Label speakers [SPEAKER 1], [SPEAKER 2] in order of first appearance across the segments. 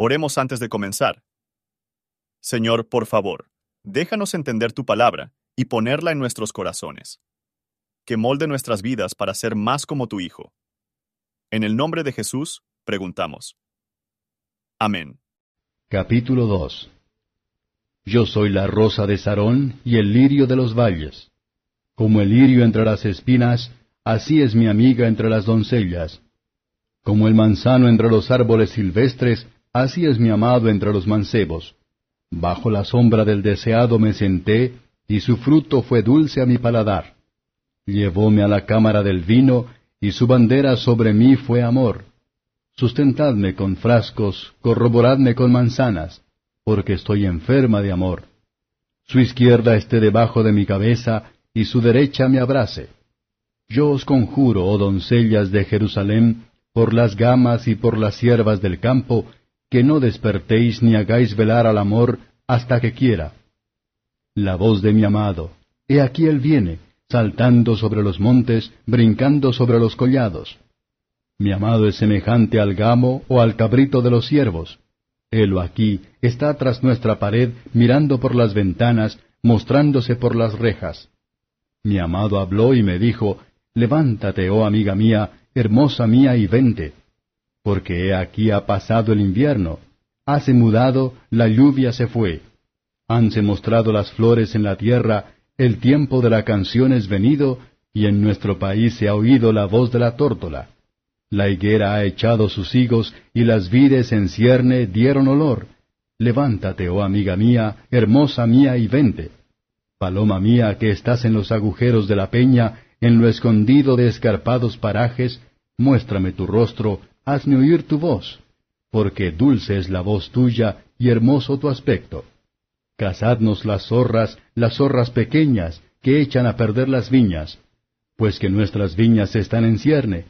[SPEAKER 1] Oremos antes de comenzar. Señor, por favor, déjanos entender tu palabra y ponerla en nuestros corazones. Que molde nuestras vidas para ser más como tu Hijo. En el nombre de Jesús, preguntamos. Amén.
[SPEAKER 2] Capítulo 2 Yo soy la rosa de Sarón y el lirio de los valles. Como el lirio entre las espinas, así es mi amiga entre las doncellas. Como el manzano entre los árboles silvestres, así es mi amado entre los mancebos. Bajo la sombra del deseado me senté, y su fruto fue dulce a mi paladar. Llevóme a la cámara del vino, y su bandera sobre mí fue amor. Sustentadme con frascos, corroboradme con manzanas, porque estoy enferma de amor. Su izquierda esté debajo de mi cabeza, y su derecha me abrace. Yo os conjuro, oh doncellas de Jerusalén, por las gamas y por las siervas del campo, que no despertéis ni hagáis velar al amor hasta que quiera. La voz de mi amado, he aquí él viene, saltando sobre los montes, brincando sobre los collados. Mi amado es semejante al gamo o al cabrito de los ciervos. Helo aquí, está tras nuestra pared, mirando por las ventanas, mostrándose por las rejas. Mi amado habló y me dijo, Levántate, oh amiga mía, hermosa mía, y vente porque he aquí ha pasado el invierno, hace mudado, la lluvia se fue. Hanse mostrado las flores en la tierra, el tiempo de la canción es venido, y en nuestro país se ha oído la voz de la tórtola. La higuera ha echado sus higos, y las vides en cierne dieron olor. Levántate, oh amiga mía, hermosa mía, y vente. Paloma mía, que estás en los agujeros de la peña, en lo escondido de escarpados parajes, muéstrame tu rostro, hazme oír tu voz, porque dulce es la voz tuya y hermoso tu aspecto. Cazadnos las zorras, las zorras pequeñas, que echan a perder las viñas, pues que nuestras viñas están en cierne.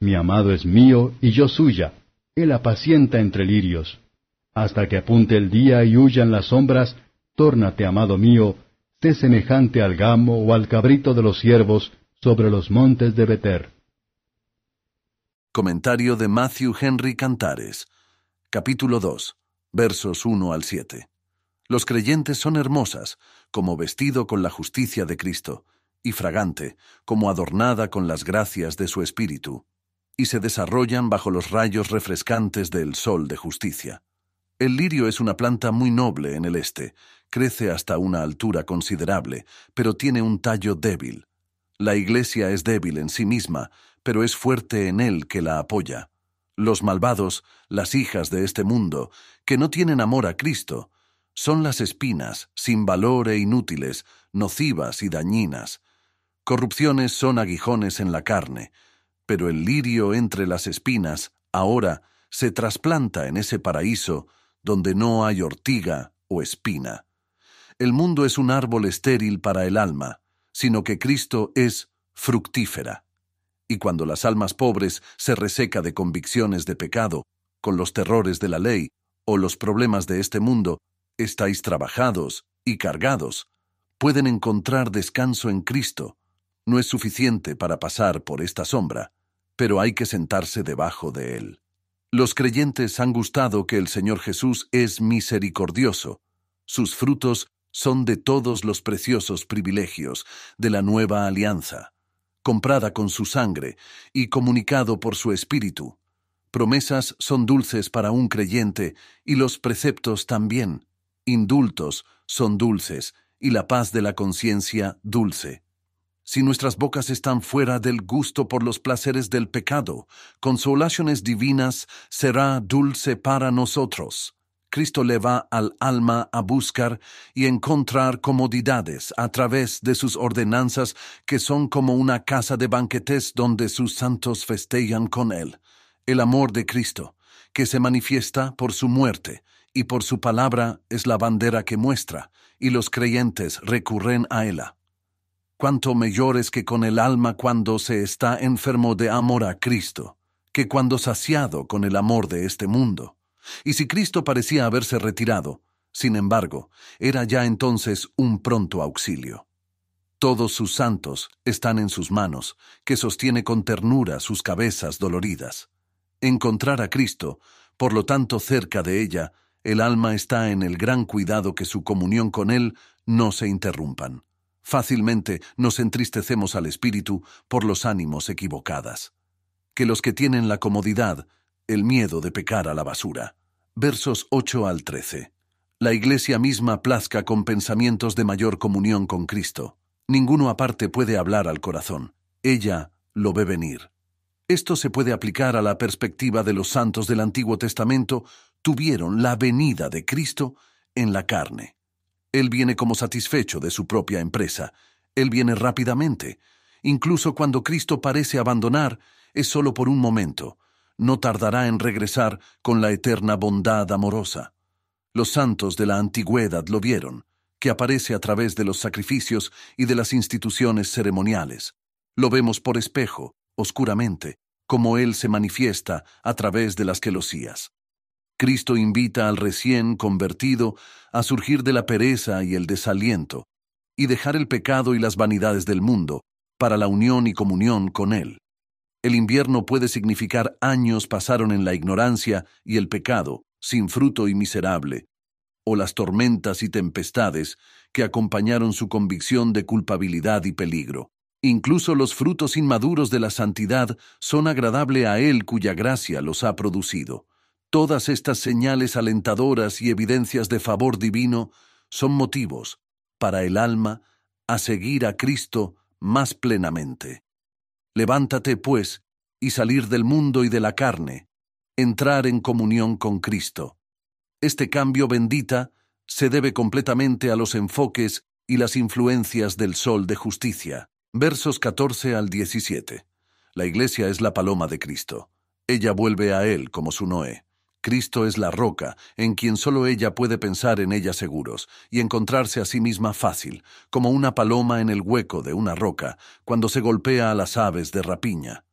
[SPEAKER 2] Mi amado es mío y yo suya, él apacienta entre lirios. Hasta que apunte el día y huyan las sombras, tórnate, amado mío, sé semejante al gamo o al cabrito de los ciervos sobre los montes de Beter.
[SPEAKER 3] Comentario de Matthew Henry Cantares. Capítulo 2. Versos 1 al 7. Los creyentes son hermosas, como vestido con la justicia de Cristo, y fragante, como adornada con las gracias de su Espíritu, y se desarrollan bajo los rayos refrescantes del sol de justicia. El lirio es una planta muy noble en el este, crece hasta una altura considerable, pero tiene un tallo débil. La iglesia es débil en sí misma, pero es fuerte en él que la apoya. Los malvados, las hijas de este mundo, que no tienen amor a Cristo, son las espinas, sin valor e inútiles, nocivas y dañinas. Corrupciones son aguijones en la carne, pero el lirio entre las espinas, ahora, se trasplanta en ese paraíso donde no hay ortiga o espina. El mundo es un árbol estéril para el alma, sino que Cristo es fructífera. Y cuando las almas pobres se reseca de convicciones de pecado, con los terrores de la ley o los problemas de este mundo, estáis trabajados y cargados, pueden encontrar descanso en Cristo. No es suficiente para pasar por esta sombra, pero hay que sentarse debajo de él. Los creyentes han gustado que el Señor Jesús es misericordioso. Sus frutos son de todos los preciosos privilegios de la nueva alianza comprada con su sangre y comunicado por su espíritu. Promesas son dulces para un creyente y los preceptos también. Indultos son dulces y la paz de la conciencia dulce. Si nuestras bocas están fuera del gusto por los placeres del pecado, consolaciones divinas será dulce para nosotros. Cristo le va al alma a buscar y encontrar comodidades a través de sus ordenanzas que son como una casa de banquetes donde sus santos festejan con él. El amor de Cristo, que se manifiesta por su muerte y por su palabra es la bandera que muestra, y los creyentes recurren a ella. Cuánto mayor es que con el alma cuando se está enfermo de amor a Cristo, que cuando saciado con el amor de este mundo. Y si Cristo parecía haberse retirado, sin embargo, era ya entonces un pronto auxilio. Todos sus santos están en sus manos, que sostiene con ternura sus cabezas doloridas. Encontrar a Cristo Por lo tanto, cerca de ella, el alma está en el gran cuidado que su comunión con Él no se interrumpan. Fácilmente nos entristecemos al espíritu por los ánimos equivocadas. Que los que tienen la comodidad, el miedo de pecar a la basura. Versos 8 al 13. La Iglesia misma plazca con pensamientos de mayor comunión con Cristo. Ninguno aparte puede hablar al corazón. Ella lo ve venir. Esto se puede aplicar a la perspectiva de los santos del Antiguo Testamento, tuvieron la venida de Cristo en la carne. Él viene como satisfecho de su propia empresa. Él viene rápidamente. Incluso cuando Cristo parece abandonar, es solo por un momento. No tardará en regresar con la eterna bondad amorosa. Los santos de la antigüedad lo vieron, que aparece a través de los sacrificios y de las instituciones ceremoniales. Lo vemos por espejo, oscuramente, como Él se manifiesta a través de las quelosías. Cristo invita al recién convertido a surgir de la pereza y el desaliento, y dejar el pecado y las vanidades del mundo, para la unión y comunión con Él. El invierno puede significar años pasaron en la ignorancia y el pecado, sin fruto y miserable, o las tormentas y tempestades que acompañaron su convicción de culpabilidad y peligro. Incluso los frutos inmaduros de la santidad son agradable a Él cuya gracia los ha producido. Todas estas señales alentadoras y evidencias de favor divino son motivos para el alma a seguir a Cristo más plenamente. Levántate, pues, y salir del mundo y de la carne, entrar en comunión con Cristo. Este cambio bendita se debe completamente a los enfoques y las influencias del sol de justicia. Versos 14 al 17. La iglesia es la paloma de Cristo. Ella vuelve a Él como su Noé. Cristo es la roca, en quien solo ella puede pensar en ella seguros y encontrarse a sí misma fácil, como una paloma en el hueco de una roca, cuando se golpea a las aves de rapiña.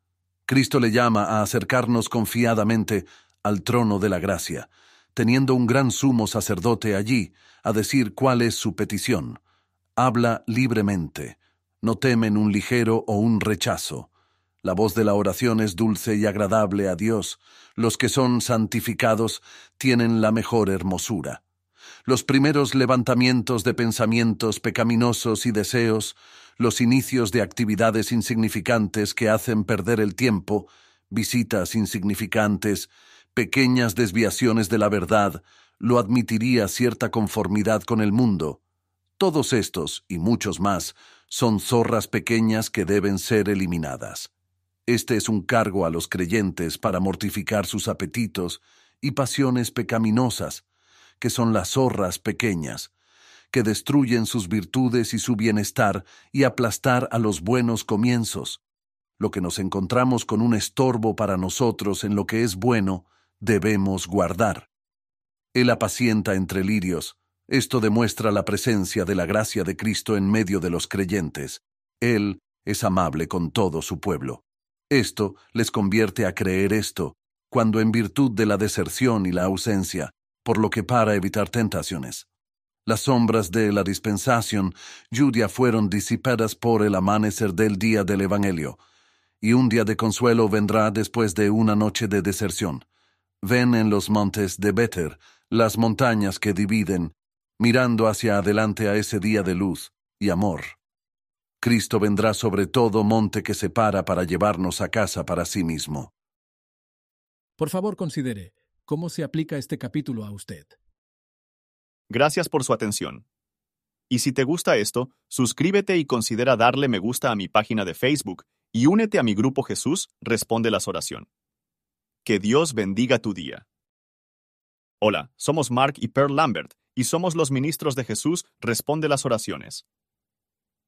[SPEAKER 3] Cristo le llama a acercarnos confiadamente al trono de la gracia, teniendo un gran sumo sacerdote allí, a decir cuál es su petición. Habla libremente, no temen un ligero o un rechazo. La voz de la oración es dulce y agradable a Dios. Los que son santificados tienen la mejor hermosura. Los primeros levantamientos de pensamientos pecaminosos y deseos, los inicios de actividades insignificantes que hacen perder el tiempo, visitas insignificantes, pequeñas desviaciones de la verdad, lo admitiría cierta conformidad con el mundo. Todos estos, y muchos más, son zorras pequeñas que deben ser eliminadas. Este es un cargo a los creyentes para mortificar sus apetitos y pasiones pecaminosas, que son las zorras pequeñas, que destruyen sus virtudes y su bienestar y aplastar a los buenos comienzos. Lo que nos encontramos con un estorbo para nosotros en lo que es bueno, debemos guardar. Él apacienta entre lirios, esto demuestra la presencia de la gracia de Cristo en medio de los creyentes. Él es amable con todo su pueblo. Esto les convierte a creer esto, cuando en virtud de la deserción y la ausencia, por lo que para evitar tentaciones. Las sombras de la dispensación Judia fueron disipadas por el amanecer del día del Evangelio, y un día de consuelo vendrá después de una noche de deserción. Ven en los montes de Beter las montañas que dividen mirando hacia adelante a ese día de luz y amor. Cristo vendrá sobre todo monte que se para para llevarnos a casa para sí mismo.
[SPEAKER 4] Por favor, considere cómo se aplica este capítulo a usted.
[SPEAKER 1] Gracias por su atención. Y si te gusta esto, suscríbete y considera darle me gusta a mi página de Facebook y únete a mi grupo Jesús Responde las Oración. Que Dios bendiga tu día. Hola, somos Mark y Pearl Lambert y somos los ministros de Jesús, responde las oraciones.